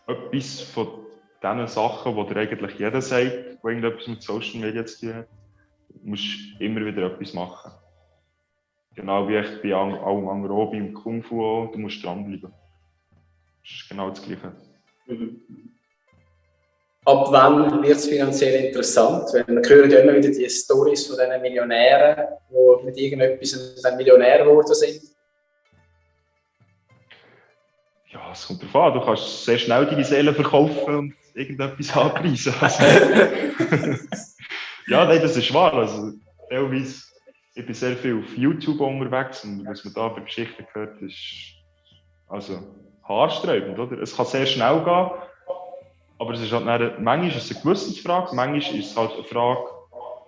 etwas von diesen Sachen, die dir eigentlich jeder sagt, der irgendetwas mit Social Media zu tun hat. Du musst immer wieder etwas machen. Genau wie ich bei allem anderen auch, beim Kung Fu auch, du musst dranbleiben. Das ist genau das Gleiche. Mhm. Ab wann wird es finanziell interessant? Weil wir hören ja immer wieder die Stories von diesen Millionären, die mit irgendetwas dann Millionär geworden sind. Ja, es kommt darauf an. Du kannst sehr schnell deine Seele verkaufen und irgendetwas anpreisen. Also, ja, nein, das ist wahr. Also, teilweise, ich bin sehr viel auf YouTube unterwegs und was man da für Geschichten gehört, ist also haarsträubend. Oder? Es kann sehr schnell gehen aber es ist halt eine, manchmal ist es eine Gewissensfrage, manchmal ist es halt eine Frage,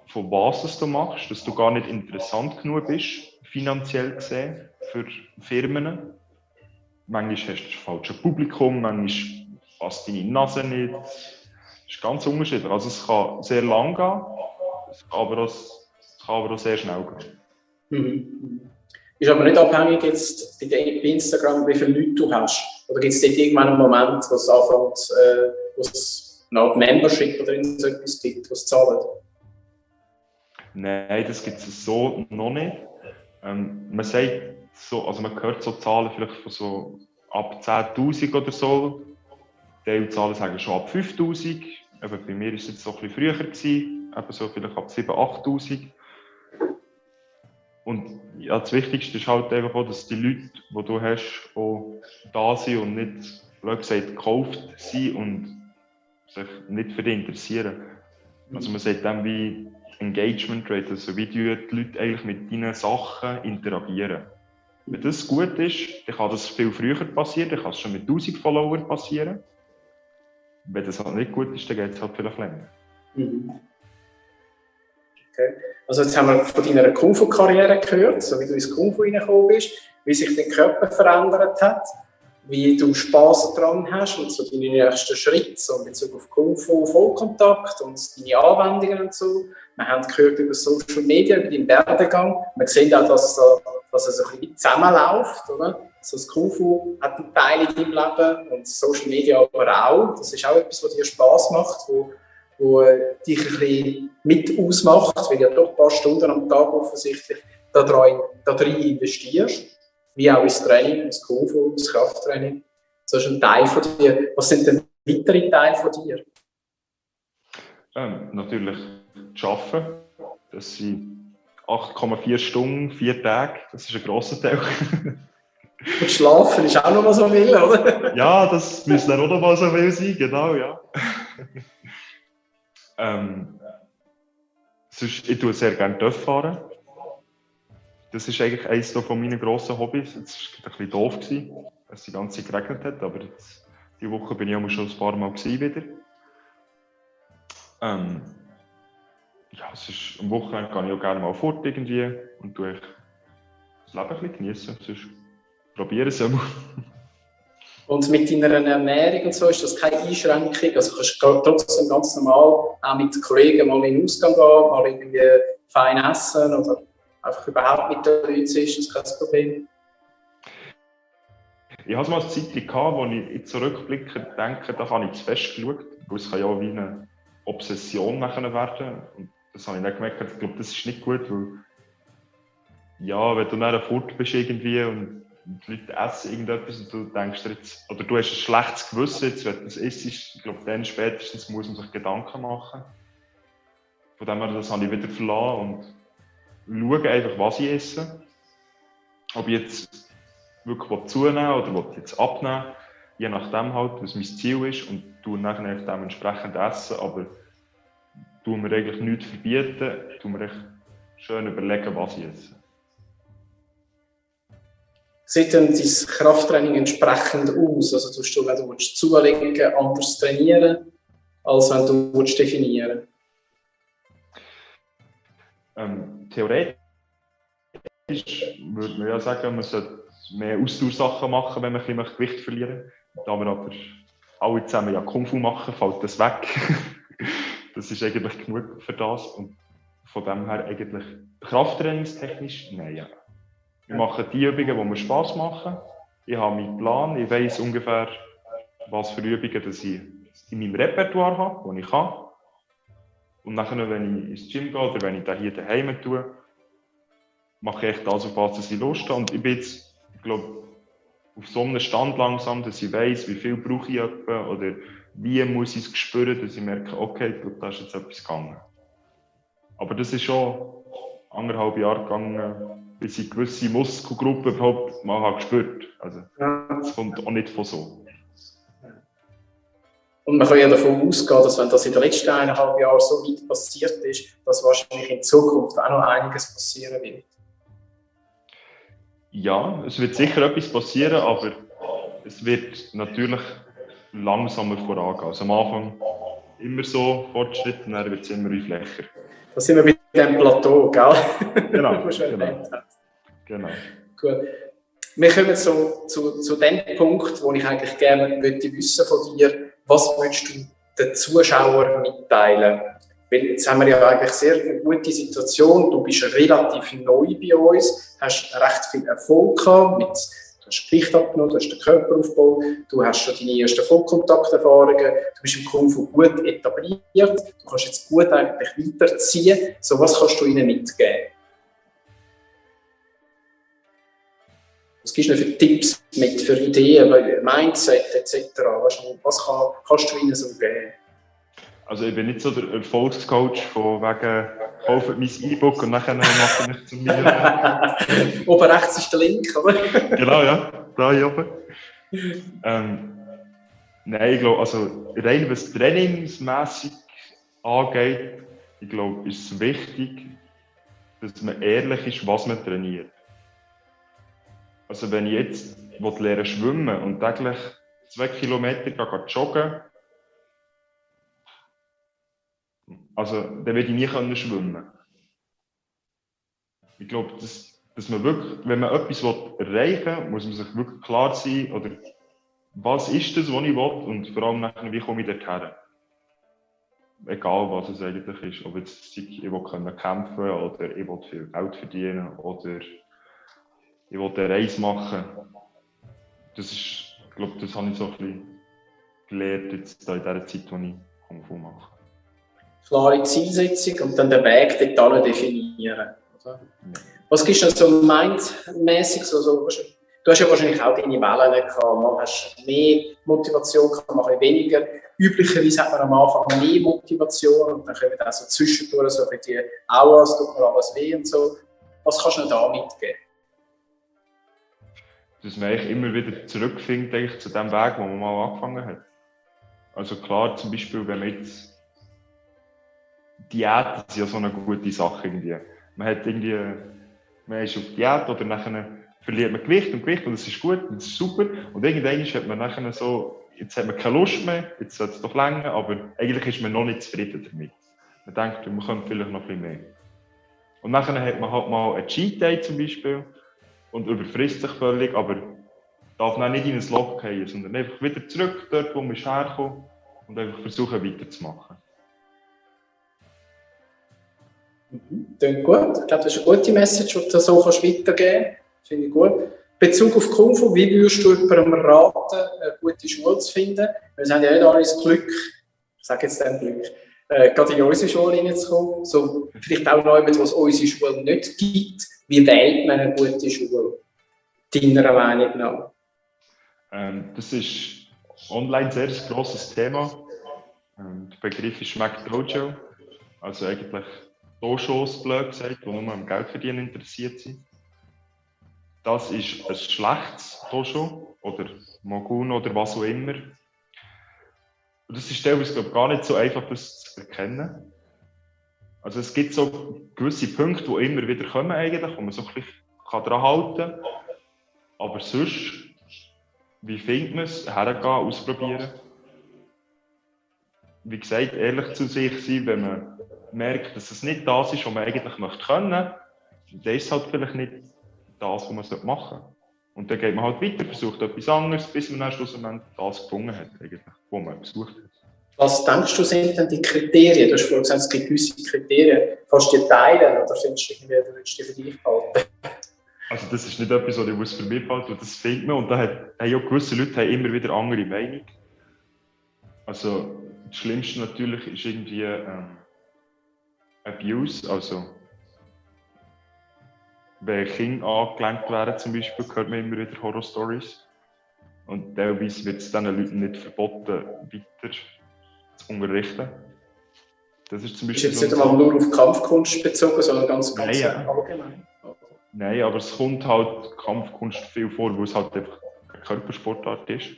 von was du machst, dass du gar nicht interessant genug bist, finanziell gesehen, für Firmen. Manchmal hast du das falsche Publikum, manchmal passt deine Nase nicht. Das ist ganz unterschiedlich. Also es kann sehr lang gehen, es kann aber auch, es kann aber auch sehr schnell gehen. Mhm. Ist aber nicht abhängig jetzt bei Instagram, wie viele Leute du hast. Oder gibt es dort irgendwann einen Moment, wo es anfängt, äh, wo es eine Art Membership oder so etwas gibt, was zahlt? Nein, das gibt es so noch nicht. Ähm, man sagt so, also man hört so Zahlen vielleicht von so ab 10.000 oder so. Die Zahlen sagen schon ab 5.000. bei mir war es jetzt so ein bisschen früher, gewesen, eben so vielleicht ab 7.000, 8.000. Und ja, das Wichtigste ist halt einfach auch, dass die Leute, die du hast, auch da sind und nicht, wie gesagt, gekauft sind und sich nicht für dich interessieren. Also man sagt dann wie Engagement Rate, also wie die Leute eigentlich mit deinen Sachen interagieren. Wenn das gut ist, dann kann das viel früher passieren, dann kann es schon mit 1000 Followern passieren. Wenn das halt nicht gut ist, dann geht es halt vielleicht länger. Mhm. Also jetzt haben wir von deiner Kung Fu-Karriere gehört, so wie du ins Kung Fu reingekommen bist, wie sich dein Körper verändert hat. wie du Spaß daran hast und so deine nächsten Schritte so in Bezug auf Kung Fu Vollkontakt und deine Anwendungen und so. Wir haben gehört über Social Media, über deinen Werdegang. Wir sehen auch, dass, dass es ein bisschen zusammenläuft. Oder? Also das Kung Fu hat einen Teil in deinem Leben und Social Media aber auch. Das ist auch etwas, was dir Spaß macht, wo, wo dich ein bisschen mit ausmacht, weil du ja doch ein paar Stunden am Tag offensichtlich da drin investierst wie auch ins Training, ins Kung ins Krafttraining. Das ist ein Teil von dir. Was sind denn weitere Teile von dir? Ähm, natürlich das Arbeiten. Das sind 8,4 Stunden, vier Tage. Das ist ein grosser Teil. Und Schlafen ist auch noch mal so viel, oder? ja, das müsste auch noch mal so viel sein, genau, ja. ähm, sonst, ich tue sehr gerne Töpfe fahren das ist eigentlich eines von meinen grossen Hobbys. Es war ein bisschen doof, gewesen, dass es die ganze Zeit geregnet hat, aber jetzt, diese Woche bin ich auch schon ein paar Mal wieder. Ähm, ja, ist, am Wochenende kann ich auch gerne mal fort irgendwie und tue das Leben ein bisschen genießen. Sonst probiere es einmal. Und mit deiner Ernährung und so ist das keine Einschränkung. Also kannst du trotzdem ganz normal auch mit Kollegen mal in den Ausgang gehen, mal irgendwie fein essen oder einfach überhaupt mit den Leuten ist, ist kein Problem. Ich hatte mal eine Zeit gehabt, wo ich jetzt zurückblicke, denke, da habe ich zu fest geschaut, weil es kann ja wie eine Obsession werden und das habe ich dann gemerkt, ich glaube, das ist nicht gut, weil ja, wenn du dann fort bist irgendwie und die Leute essen irgendetwas und du denkst jetzt, oder du hast ein schlechtes Gewissen jetzt, wenn du das isst, ich glaube, dann spätestens muss man sich Gedanken machen. Von dem her, das habe ich wieder verlassen und schaue einfach, was ich esse. Ob ich jetzt wirklich zunehmen oder will jetzt abnehmen je nachdem halt, was mein Ziel ist und tue nachher dementsprechend essen, aber tue mir eigentlich nichts verbieten, tue mir echt schön überlegen, was ich esse. Sieht denn dein Krafttraining entsprechend aus? Also tust du, wenn du willst, zulegen, anders trainieren, als wenn du willst, definieren ähm, theoretisch würde man ja sagen, man sollte mehr Ausdauersachen machen, wenn man ein bisschen Gewicht verlieren. Da wir aber alle zusammen ja Kung Fu machen, fällt das weg. das ist eigentlich genug für das. Und von dem her eigentlich krafttrainingstechnisch, nein. Ja. Wir machen die Übungen, die mir Spass machen. Ich habe meinen Plan, ich weiß ungefähr, was für Übungen dass ich in meinem Repertoire habe, die ich kann. Und nachher, wenn ich ins Gym gehe oder wenn ich da hier daheim tue, mache ich das auf was, ich Lust habe. Und ich bin jetzt, ich glaube, auf so einem Stand langsam, dass ich weiß, wie viel brauche ich etwa oder wie muss ich es spüren, dass ich merke, okay, da ist jetzt etwas gegangen. Aber das ist schon anderthalb Jahre gegangen, bis ich gewisse Muskelgruppen überhaupt mal habe gespürt Also, das kommt auch nicht von so. Und man kann ja davon ausgehen, dass wenn das in den letzten eineinhalb Jahren so weit passiert ist, dass wahrscheinlich in Zukunft auch noch einiges passieren wird. Ja, es wird sicher etwas passieren, aber es wird natürlich langsamer vorangehen. Also am Anfang immer so Fortschritt dann wird es immer wie flächer. Da sind wir bei dem Plateau, gell? Genau. genau. genau. Gut. Wir kommen zu, zu, zu dem Punkt, wo ich eigentlich gerne wissen von dir, was willst du den Zuschauern mitteilen? Weil jetzt haben wir ja eigentlich sehr eine gute Situation. Du bist relativ neu bei uns, hast recht viel Erfolg gehabt mit hast Gewicht abgenommen, du hast den Körperaufbau, du hast schon deine ersten Vollkontakterfahrungen, du bist im Kung Fu gut etabliert, du kannst jetzt gut eigentlich weiterziehen. So, was kannst du ihnen mitgeben? Was gibst du für Tipps mit, für Ideen, Mindset etc.? Was kann, kannst du ihnen so geben? Also ich bin nicht so der Erfolgscoach von wegen kauft mein E-Book und nachher mache ich zu mir. oben rechts ist der Link, oder? genau, ja, da hier oben. Ähm, nein, ich glaube, also rein was trainingsmässig angeht, ich glaube, ist es wichtig, dass man ehrlich ist, was man trainiert. Also wenn ich jetzt lernen schwimmen und täglich zwei Kilometer joggen also dann werde ich nie können schwimmen Ich glaube, dass, dass man wirklich, wenn man etwas erreichen will, muss man sich wirklich klar sein oder was ist das, was ich will und vor allem nachher, wie komme ich dorthin. Egal, was es eigentlich ist. Ob jetzt ich will können oder ich will viel Geld verdienen oder ich will eine Reise machen. Das ist, ich glaube, das habe ich so ein bisschen gelernt jetzt in dieser Zeit, die ich Kung Fu mache. Klare Zielsetzung und dann den Weg dort definieren. Was gibst du so mindmäßig? So, du hast ja wahrscheinlich auch deine Wellen gehabt. Man hast mehr Motivation gehabt, mal weniger. Üblicherweise hat man am Anfang mehr Motivation und dann kommen auch so zwischendurch so dir auch es tut mir alles weh und so. Was kannst du da mitgeben? Dass man eigentlich immer wieder zurückfindet zu dem Weg, wo man mal angefangen hat. Also klar, zum Beispiel, wenn man jetzt Diät ist ja so eine gute Sache irgendwie. Man hat irgendwie, man ist auf Diät oder nachher verliert man Gewicht und Gewicht und es ist gut und es ist super. Und irgendwann hat man nachher so, jetzt hat man keine Lust mehr, jetzt soll es doch länger, aber eigentlich ist man noch nicht zufrieden damit. Man denkt, man könnte vielleicht noch bisschen mehr. Und nachher hat man halt mal einen Cheat Day zum Beispiel und überfrisst sich völlig, aber darf dann nicht in ein Loch gehen, sondern einfach wieder zurück dort, wo man herkommt und einfach versuchen weiterzumachen. Mhm. Gut. Ich glaube, das ist eine gute Message, die du so kannst weitergeben kannst. Finde ich gut. Bezug auf Kung Fu, wie würdest du jemandem raten, eine gute Schule zu finden? Wir haben ja nicht alle das Glück, ich sage jetzt dann Glück, äh, gerade in unsere Schule reinzukommen. So, vielleicht auch noch etwas, was unsere Schule nicht gibt. Wie wählt man eine gute Schule? Deiner Meinung nach? Ähm, das ist online ein sehr grosses Thema. Ähm, der Begriff ist Mac Dojo. Also eigentlich Doshos, blöd gesagt, die nur am Geldverdienen interessiert sind. Das ist ein schlechtes Dosho oder Mogun oder was auch immer. Und das ist teilweise glaube gar nicht so einfach, das zu erkennen. Also es gibt so gewisse Punkte, die immer wieder kommen eigentlich, wo man so ein bisschen daran halten kann. Aber sonst, wie findet man es? Hergehen, ausprobieren. Wie gesagt, ehrlich zu sich sein, wenn man merkt, dass es nicht das ist, was man eigentlich möchte können, dann ist es halt vielleicht nicht das, was man machen sollte. Und dann geht man halt weiter, versucht etwas anderes, bis man dann schlussendlich das gefunden hat, eigentlich, was man gesucht hat. Was denkst du, sind denn die Kriterien? Du hast vorhin gesagt, es gibt gewisse Kriterien. Kannst du die teilen oder findest du irgendwie, du willst die für dich behalten? Also das ist nicht etwas, was ich für mich behalten das findet man. Und da haben ja gewisse Leute haben immer wieder andere Meinung. Also das Schlimmste natürlich ist irgendwie ähm, Abuse, also wenn Kinder angelenkt werden zum Beispiel, hört man immer wieder Horror-Stories. Und teilweise wird es diesen Leuten nicht verboten, weiter zu unterrichten. Das ist zum Beispiel. Ist jetzt nicht einmal nur auf Kampfkunst bezogen, sondern ganz, ganz Nein, allgemein. Nein, aber es kommt halt Kampfkunst viel vor, weil es halt einfach eine Körpersportart ist.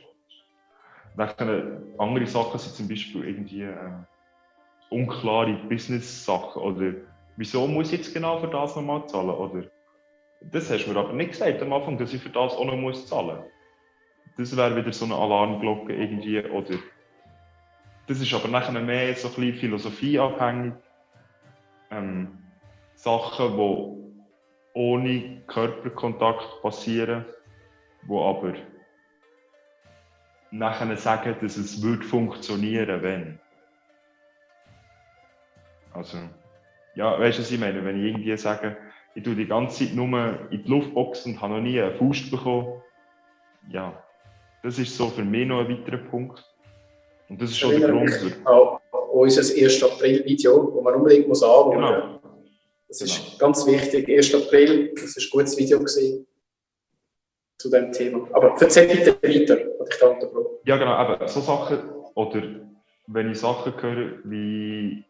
Dann andere Sachen sind zum Beispiel irgendwie äh, unklare Business-Sachen oder wieso muss ich jetzt genau für das nochmal zahlen oder das hast du mir aber nicht gesagt am Anfang, dass ich für das auch noch muss zahlen. Das wäre wieder so eine Alarmglocke irgendwie oder das ist aber nachher mehr so ein bisschen philosophieabhängig. Ähm, Sachen, die ohne Körperkontakt passieren, die aber nachher sagen, dass es würde funktionieren, wenn. Also, ja, weißt du, was ich meine? Wenn ich irgendwie sage, ich tue die ganze Zeit nur in die Luft boxen und habe noch nie einen Faust bekommen, ja, das ist so für mich noch ein weiterer Punkt. Und das ist schon der Grund. Auch unser 1. April-Video, das man unbedingt muss anschauen muss. Genau. Das ist genau. ganz wichtig. 1. April, das war ein gutes Video gewesen zu diesem Thema. Aber erzähl bitte weiter, was ich da unterbrochen Ja, genau. Aber so Sachen, oder wenn ich Sachen höre wie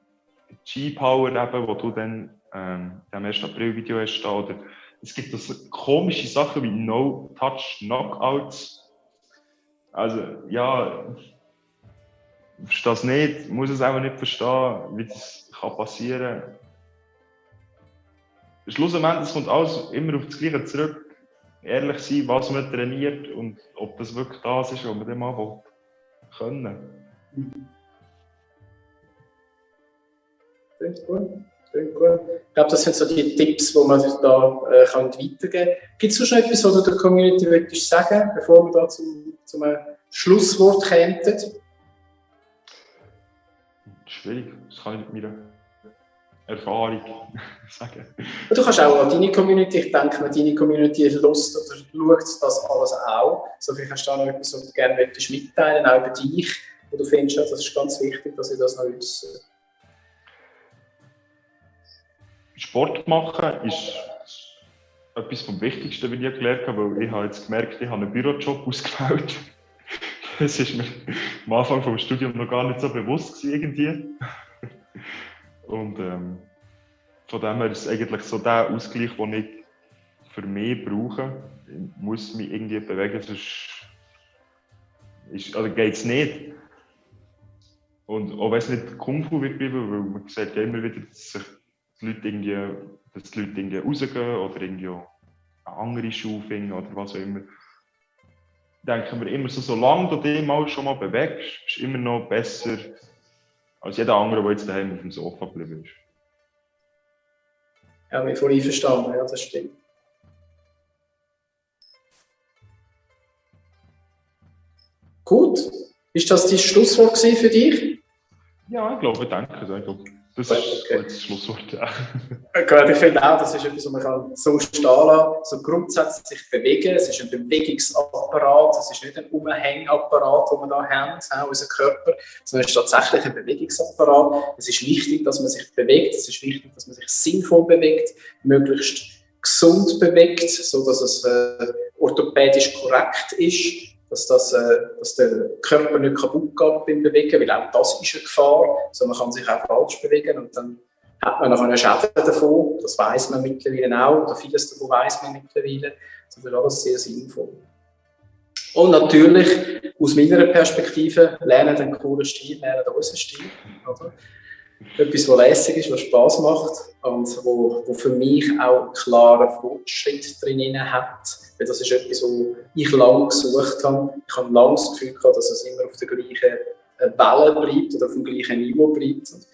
G-Power, eben, wo du dann ähm, im 1. April-Video hast, da, oder es gibt so komische Sachen wie No-Touch-Knockouts. Also, ja, ich verstehe es nicht, muss es auch nicht verstehen, wie das kann passieren kann. Schlussendlich kommt alles immer auf das Gleiche zurück. Ehrlich sein, was man trainiert und ob das wirklich das ist, was man dann mal können. Klingt gut. Klingt gut. Ich glaube, das sind so die Tipps, die man da äh, kann weitergeben kann. Gibt es noch etwas, was du der Community möchtest sagen, bevor wir da zum, zum Schlusswort kämen? Schwierig, das kann ich mit meiner Erfahrung sagen. Du kannst auch an deine Community, ich denke, wenn deine Community Lust oder schaut das alles auch. So vielleicht hast du da noch etwas, was du gerne möchtest mitteilen, auch über dich, wo du findest, das ist ganz wichtig, dass ich das noch wissen. Sport machen ist etwas vom Wichtigsten, was ich gelernt habe, weil ich habe jetzt gemerkt, ich habe einen Bürojob ausgewählt. Das ist mir am Anfang vom Studium noch gar nicht so bewusst irgendwie. Und ähm, von dem her ist es eigentlich so der Ausgleich, den ich für mich brauche. Ich muss mich irgendwie bewegen, sonst also geht es nicht. Und auch wenn es nicht Kung Fu wird weil man sieht ja immer wieder, dass sich die Leute irgendwie, dass die Leute irgendwie rausgehen oder irgendwie eine andere Schuhe finden oder was auch immer. Denken wir immer so, solange du dich mal schon mal bewegst, ist immer noch besser als jeder andere, der jetzt daheim auf dem Sofa geblieben ist. Ja, mich voll einverstanden, ja, das stimmt. Gut, ist das dein Schlusswort für dich? Ja, ich glaube, danke. Ich glaube, das ist okay. das Schlusswort. Ja. Gut, ich finde auch, das ist etwas, was man kann so stehen kann. So grundsätzlich bewegen. Es ist ein Bewegungsapparat. Es ist nicht ein Umhängapparat, den wir hier haben, auch unser Körper, sondern es ist tatsächlich ein Bewegungsapparat. Es ist wichtig, dass man sich bewegt. Es ist wichtig, dass man sich sinnvoll bewegt, möglichst gesund bewegt, sodass es äh, orthopädisch korrekt ist dass, das, äh, dass der Körper nicht kaputt geht beim Bewegen, weil auch das ist eine Gefahr. Also man kann sich auch falsch bewegen und dann hat man noch einen Schäden davon. Das weiß man mittlerweile auch, oder vieles davon weiß man mittlerweile. Das ist alles sehr sinnvoll. Und natürlich, aus meiner Perspektive, lernen den coolen Stil, lernen unseren Stil. Oder? Etwas, was lässig ist, was Spaß macht und wo, wo für mich auch einen klaren Fortschritt drin hat weil das ist etwas, wo ich lange gesucht habe. Ich habe lange das Gefühl gehabt, dass es immer auf der gleichen äh, Welle bleibt oder auf dem gleichen Niveau bleibt. Und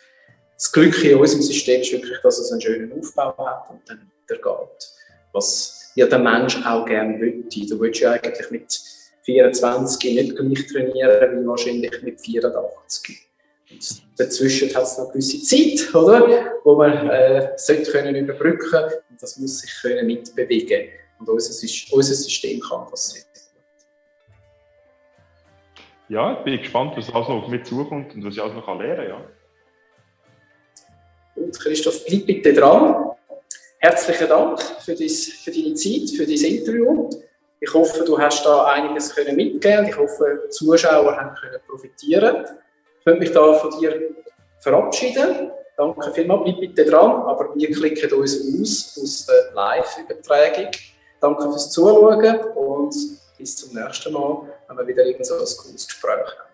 das Glück in unserem System ist wirklich, dass es einen schönen Aufbau hat und dann der geht. Was ja der Mensch auch gerne möchte. Du willst ja eigentlich mit 24 nicht gleich trainieren wie wahrscheinlich mit 84. Und dazwischen hat es noch eine gewisse Zeit, oder? wo man äh, sollte können überbrücken und das muss sich können mitbewegen. Und unser, unser System kann das sehr Ja, ich bin gespannt, was alles noch auf mich zukommt und was ich alles noch lernen kann. Ja. Gut, Christoph, bleib bitte dran. Herzlichen Dank für, dies, für deine Zeit, für dein Interview. Ich hoffe, du hast da einiges können mitgeben Ich hoffe, die Zuschauer haben können profitieren. Ich möchte mich da von dir verabschieden. Danke vielmals, bleib bitte dran, aber wir klicken uns aus aus der Live-Übertragung. Danke fürs Zuschauen und bis zum nächsten Mal, wenn wir wieder irgend so ein cooles Gespräch haben.